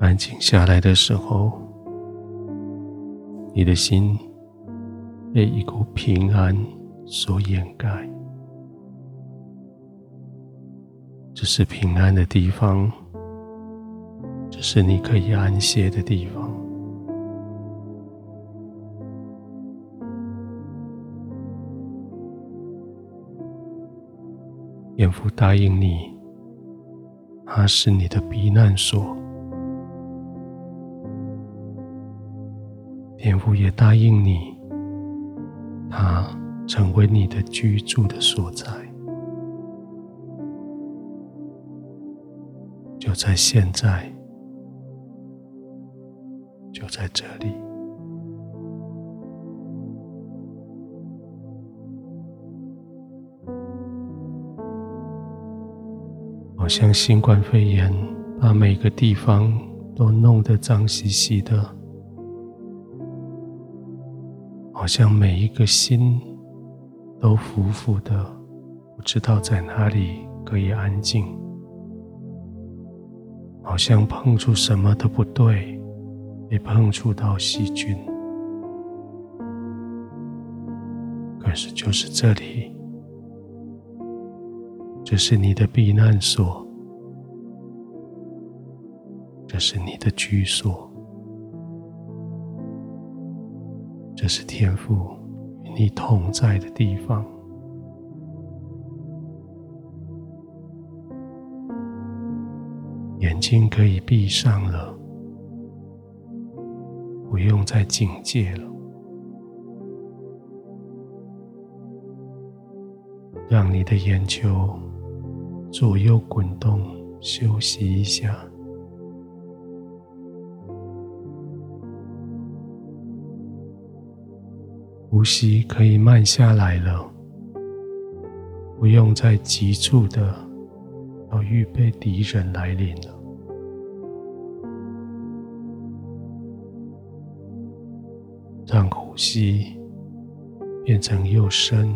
安静下来的时候，你的心被一股平安所掩盖。这是平安的地方，这是你可以安歇的地方。天父答应你，他是你的避难所。天父也答应你，他成为你的居住的所在。就在现在，就在这里。好像新冠肺炎把每个地方都弄得脏兮兮的，好像每一个心都浮浮的，不知道在哪里可以安静，好像碰触什么都不对，也碰触到细菌，可是就是这里。这是你的避难所，这是你的居所，是天赋与你同在的地方。眼睛可以闭上了，不用再警戒了，让你的眼球。左右滚动，休息一下。呼吸可以慢下来了，不用再急促的要预备敌人来临了。让呼吸变成又深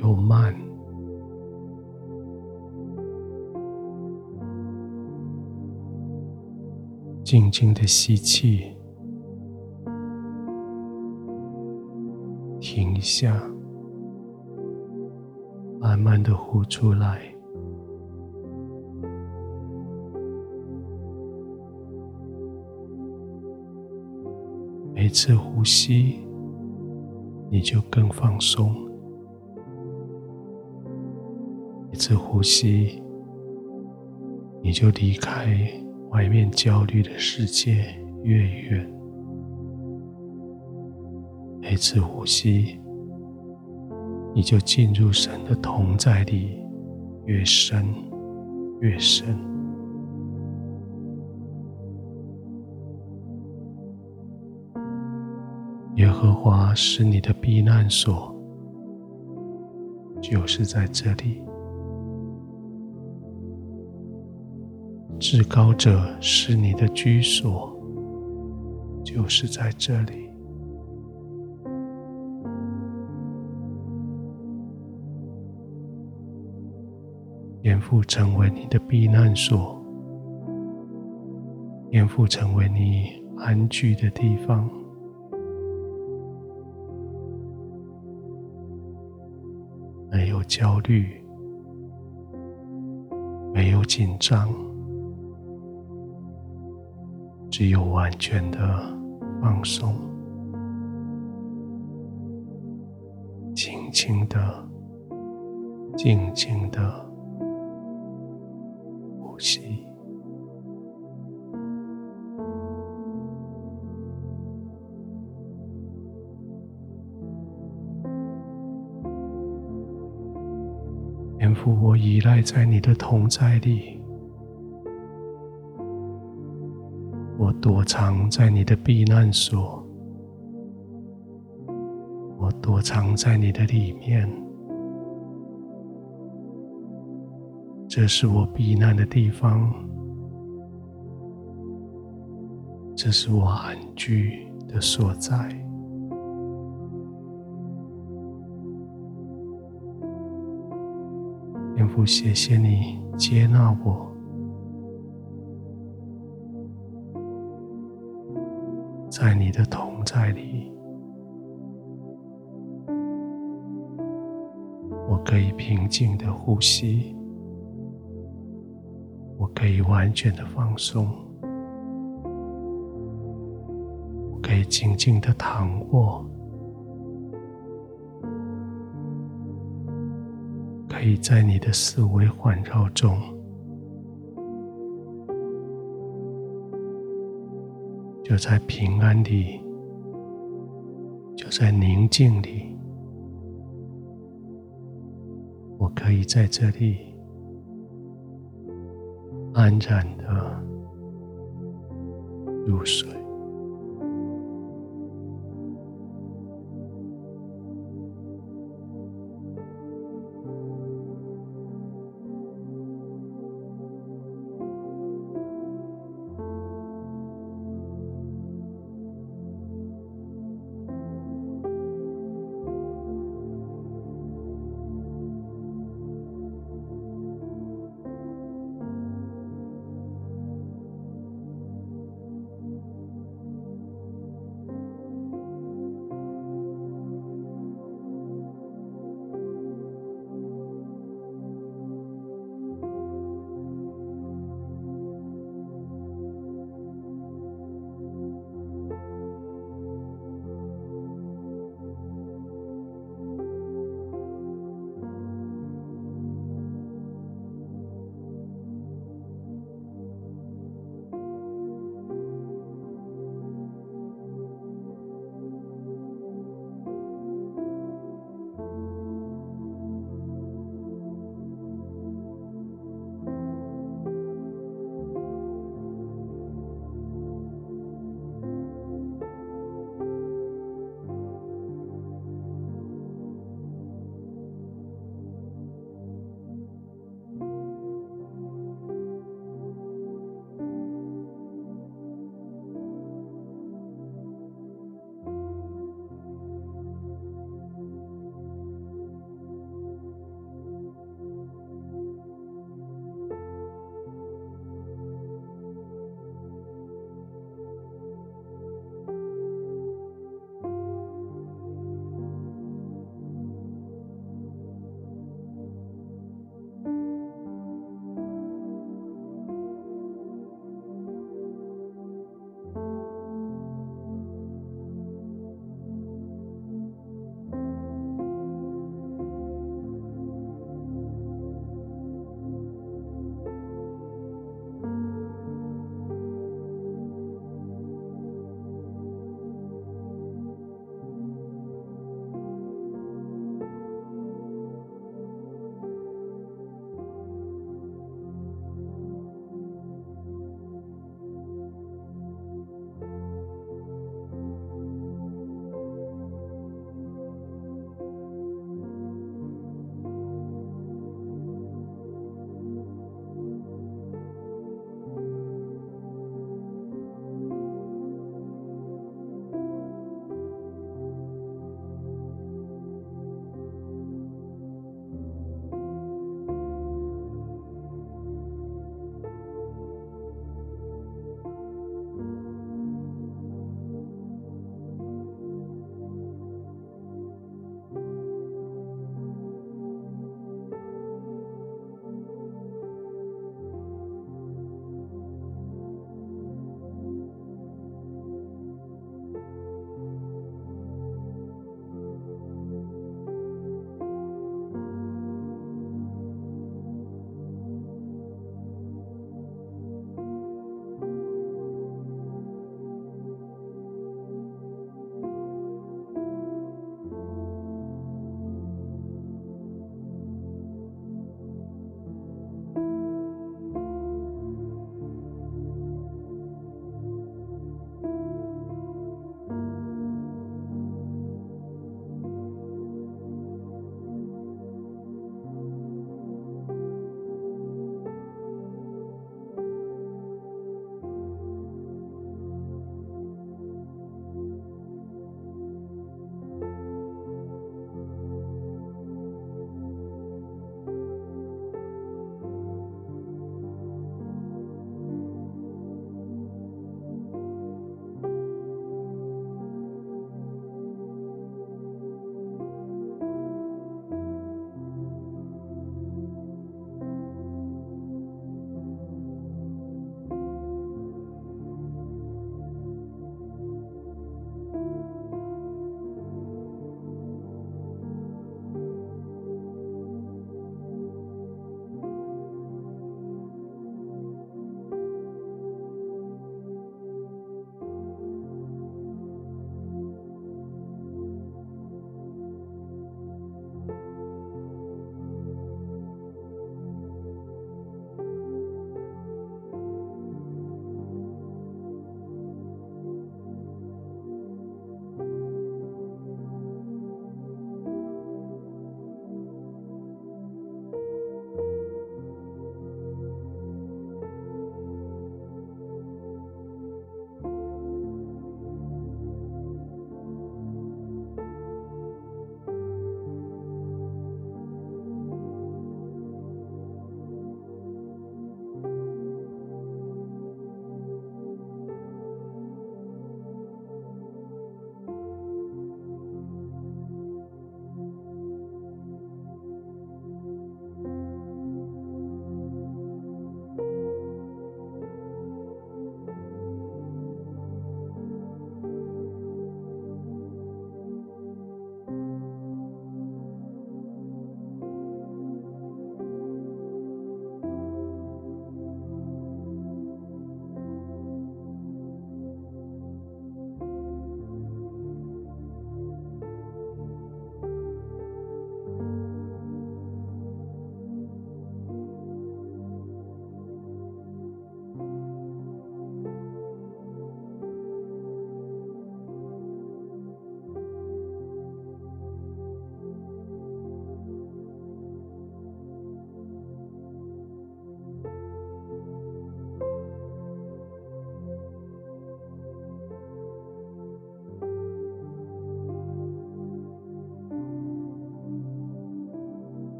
又慢。静静的吸气，一下，慢慢的呼出来。每次呼吸，你就更放松；每次呼吸，你就离开。外面焦虑的世界越远，每次呼吸，你就进入神的同在里越深越深。耶和华是你的避难所，就是在这里。至高者是你的居所，就是在这里。天父成为你的避难所，天父成为你安居的地方，没有焦虑，没有紧张。只有完全的放松，轻轻的、静静的呼吸。天父，我依赖在你的同在里。我躲藏在你的避难所，我躲藏在你的里面，这是我避难的地方，这是我安居的所在。天父，谢谢你接纳我。在你的同在里，我可以平静的呼吸，可以完全的放松，可以静静的躺卧，可以在你的思维环绕中。就在平安里，就在宁静里，我可以在这里安然的入睡。